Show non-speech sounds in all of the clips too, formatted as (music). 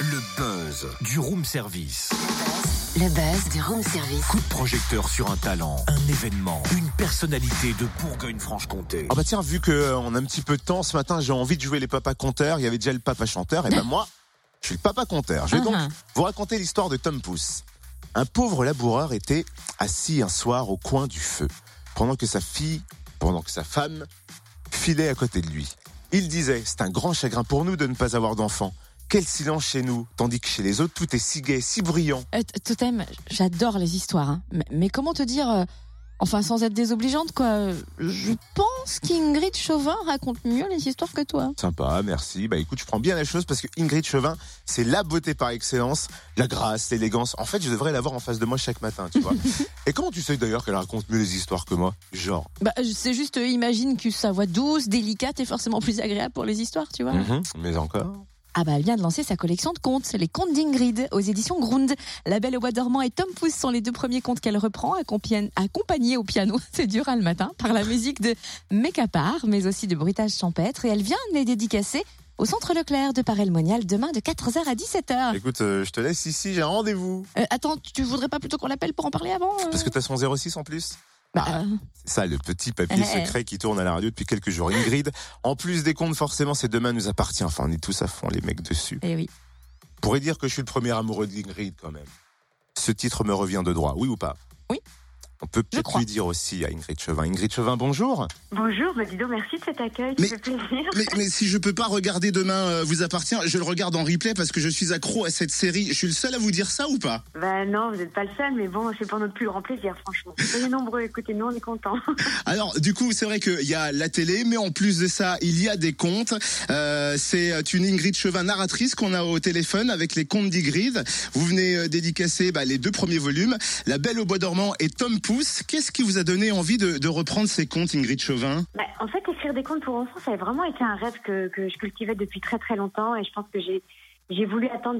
Le buzz du room service. Le buzz du room service. Coup de projecteur sur un talent, un événement, une personnalité de Bourgogne-Franche-Comté. Ah bah tiens, vu qu'on a un petit peu de temps ce matin, j'ai envie de jouer les papas conteurs. Il y avait déjà le papa chanteur, et ben moi, je suis le papa conteur. Je vais donc Uh-huh. vous raconter l'histoire de Tom Pouce. Un pauvre laboureur était assis un soir au coin du feu, pendant que sa fille, pendant que sa femme filait à côté de lui. Il disait, c'est un grand chagrin pour nous de ne pas avoir d'enfants. Quel silence chez nous, tandis que chez les autres, tout est si gai, si bruyant. Euh, Totem, j'adore les histoires, hein. mais, mais comment te dire, euh, enfin sans être désobligeante quoi, je pense qu'Ingrid Chauvin raconte mieux les histoires que toi. Sympa, merci. Bah écoute, je prends bien la chose parce que Ingrid Chauvin, c'est la beauté par excellence, la grâce, l'élégance. En fait, je devrais l'avoir en face de moi chaque matin, tu vois. (laughs) Et comment tu sais d'ailleurs qu'elle raconte mieux les histoires que moi Genre? Bah, c'est juste, euh, imagine que sa voix douce, délicate est forcément plus agréable pour les histoires, tu vois. Mhm, mais encore. Ah bah elle vient de lancer sa collection de contes, les contes d'Ingrid, aux éditions Grund. La Belle au bois dormant et Tom Pouce sont les deux premiers contes qu'elle reprend, accompagn- accompagnés au piano, (laughs) c'est dur hein, le matin, par la musique de Mécapar, mais aussi de bruitage champêtre. Et elle vient de les dédicacer au Centre Leclerc de Paray-le-Monial demain de 4h à 17h. Écoute, euh, je te laisse ici, j'ai un rendez-vous. Euh, attends, tu voudrais pas plutôt qu'on l'appelle pour en parler avant euh? Parce que t'as son 06 en plus Bah, euh, C'est ça, le petit papier (laughs) secret qui tourne à la radio depuis quelques jours. Ingrid, en plus des comptes, forcément, c'est demain nous appartient. Enfin, on est tous à fond, les mecs dessus. eh oui. On pourrait dire que je suis le premier amoureux d'Ingrid quand même. Ce titre me revient de droit, oui ou pas? Oui. On peut peut-être lui dire aussi à Ingrid Chauvin. Ingrid Chauvin, bonjour. Bonjour, bah dis donc, merci de cet accueil, Mais- fait plaisir. Mais, mais si je peux pas regarder demain euh, vous appartient, je le regarde en replay parce que je suis accro à cette série. Je suis le seul à vous dire ça ou pas? Bah non, vous n'êtes pas le seul, mais bon, c'est pour notre plus grand plaisir, franchement. Soyez nombreux, écoutez, nous on est contents. (laughs) Alors du coup c'est vrai qu'il y a la télé, mais en plus de ça il y a des contes. Euh, c'est une Ingrid Chauvin narratrice qu'on a au téléphone avec les contes d'Ingrid. Vous venez euh, dédicacer bah, les deux premiers volumes, La Belle au bois dormant et Tom Qu'est-ce qui vous a donné envie de, reprendre ces contes Ingrid Chauvin? Bah, en fait, écrire des contes pour enfants, ça a vraiment été un rêve que, je cultivais depuis très très longtemps, et je pense que j'ai voulu attendre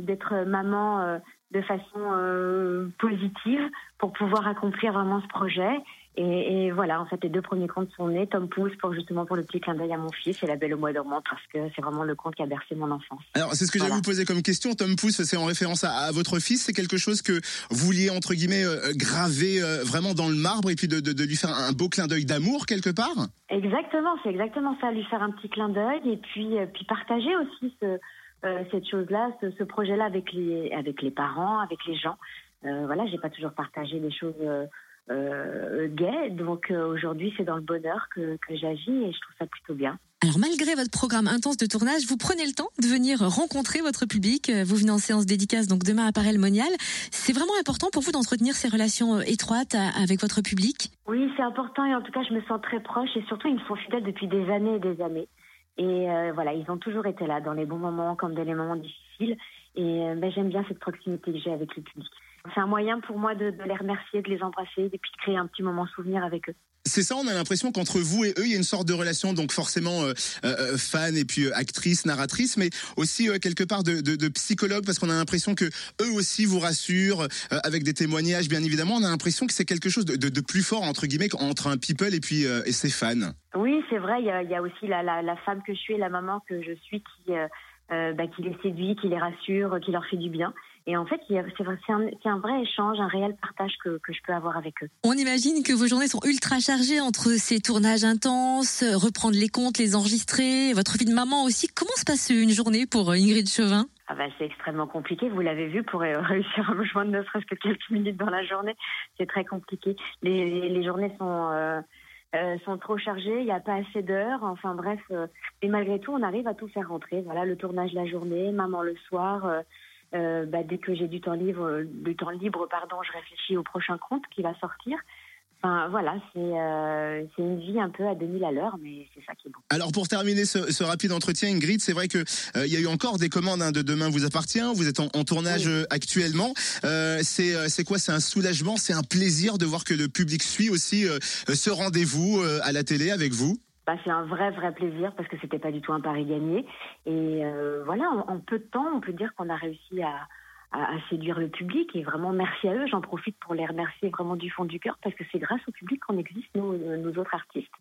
d'être maman euh, de façon euh, positive pour pouvoir accomplir vraiment ce projet. Et, et voilà, en fait, les deux premiers contes sont nés. Tom Pouce pour justement pour le petit clin d'œil à mon fils et La Belle au mois dormant parce que c'est vraiment le conte qui a bercé mon enfance. Alors c'est ce que j'allais Voilà. vous poser comme question. Tom Pouce, c'est en référence à, à votre fils. C'est quelque chose que vous vouliez entre guillemets euh, graver euh, vraiment dans le marbre et puis de, de- de lui faire un beau clin d'œil d'amour quelque part? Exactement, c'est exactement ça, lui faire un petit clin d'œil et puis, euh, puis partager aussi ce, euh, cette chose-là, ce, ce projet-là avec les, avec les parents, avec les gens. Euh, voilà, j'ai pas toujours partagé des choses euh, gaies, donc euh, aujourd'hui c'est dans le bonheur que, que j'agis et je trouve ça plutôt bien. Alors malgré votre programme intense de tournage, vous prenez le temps de venir rencontrer votre public. Euh, Vous venez en séance dédicace donc demain à le Monial. C'est vraiment important pour vous d'entretenir ces relations étroites avec votre public? Oui, c'est important et en tout cas je me sens très proche et surtout ils me sont fidèles depuis des années et des années. Et euh, voilà, ils ont toujours été là dans les bons moments comme dans les moments difficiles. Et ben, j'aime bien cette proximité que j'ai avec le public. C'est un moyen pour moi de, de les remercier, de les embrasser et puis de créer un petit moment souvenir avec eux. C'est ça, on a l'impression qu'entre vous et eux, il y a une sorte de relation, donc forcément euh, euh, fan et puis euh, actrice, narratrice, mais aussi quelque part de, de, de psychologue, parce qu'on a l'impression que eux aussi vous rassurent avec des témoignages, bien évidemment. On a l'impression que c'est quelque chose de, plus fort entre guillemets entre un people et puis et ses fans. Oui, c'est vrai. Il y a, il y a aussi la, la, la femme que je suis et la maman que je suis qui, euh, bah, qui les séduit, qui les rassure, qui leur fait du bien. Et en fait, c'est un, vrai échange, un réel partage que, que je peux avoir avec eux. On imagine que vos journées sont ultra chargées entre ces tournages intenses, euh, reprendre les comptes, les enregistrer, votre vie de maman aussi. Comment se passe une journée pour euh, Ingrid Chauvin? Ah bah, c'est extrêmement compliqué. Vous l'avez vu pour euh, (laughs) réussir à me joindre ne serait-ce que quelques minutes dans la journée. C'est très compliqué. Les, les, les journées sont, euh, euh, sont trop chargées. Il n'y a pas assez d'heures. Enfin bref. euh, et malgré tout, on arrive à tout faire rentrer. Voilà, le tournage la journée, maman le soir. euh, euh, bah, dès que j'ai du temps libre, du temps libre, pardon, je réfléchis au prochain compte qui va sortir. Enfin voilà, c'est euh, c'est une vie un peu à 2000 à l'heure, mais c'est ça qui est bon. Alors pour terminer ce, ce rapide entretien, Ingrid, c'est vrai que euh, il y a eu encore des commandes hein, de Demain vous appartient. Vous êtes en, en tournage Oui. euh, actuellement. Euh, c'est euh, quoi? C'est un soulagement, c'est un plaisir de voir que le public suit aussi euh, ce rendez-vous euh, à la télé avec vous? Bah, c'est un vrai, vrai plaisir parce que c'était pas du tout un pari gagné. Et euh, voilà, en, en peu de temps, on peut dire qu'on a réussi à, à, à séduire le public. Et vraiment, merci à eux. J'en profite pour les remercier vraiment du fond du cœur parce que c'est grâce au public qu'on existe, nous, euh, nous autres artistes.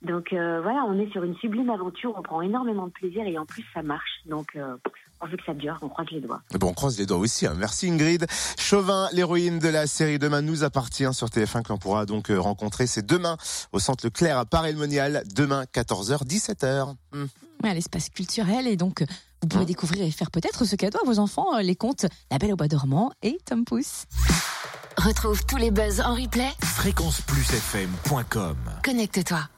Donc euh, voilà, on est sur une sublime aventure, on prend énormément de plaisir et en plus ça marche. Donc euh, pourvu que ça dure, on croise les doigts. Bon, on croise les doigts aussi. hein. Merci Ingrid. Chauvin, l'héroïne de la série Demain nous appartient sur TF1 que l'on pourra donc rencontrer. C'est demain au Centre Leclerc à Paris-le-Monial. Demain 14h, 17h. Hmm. à l'espace culturel et donc vous pouvez découvrir et faire peut-être ce cadeau à vos enfants, euh, les contes La Belle au Bois dormant et Tom Pouce. Retrouve tous les buzz en replay. Fréquenceplusfm.com Connecte-toi.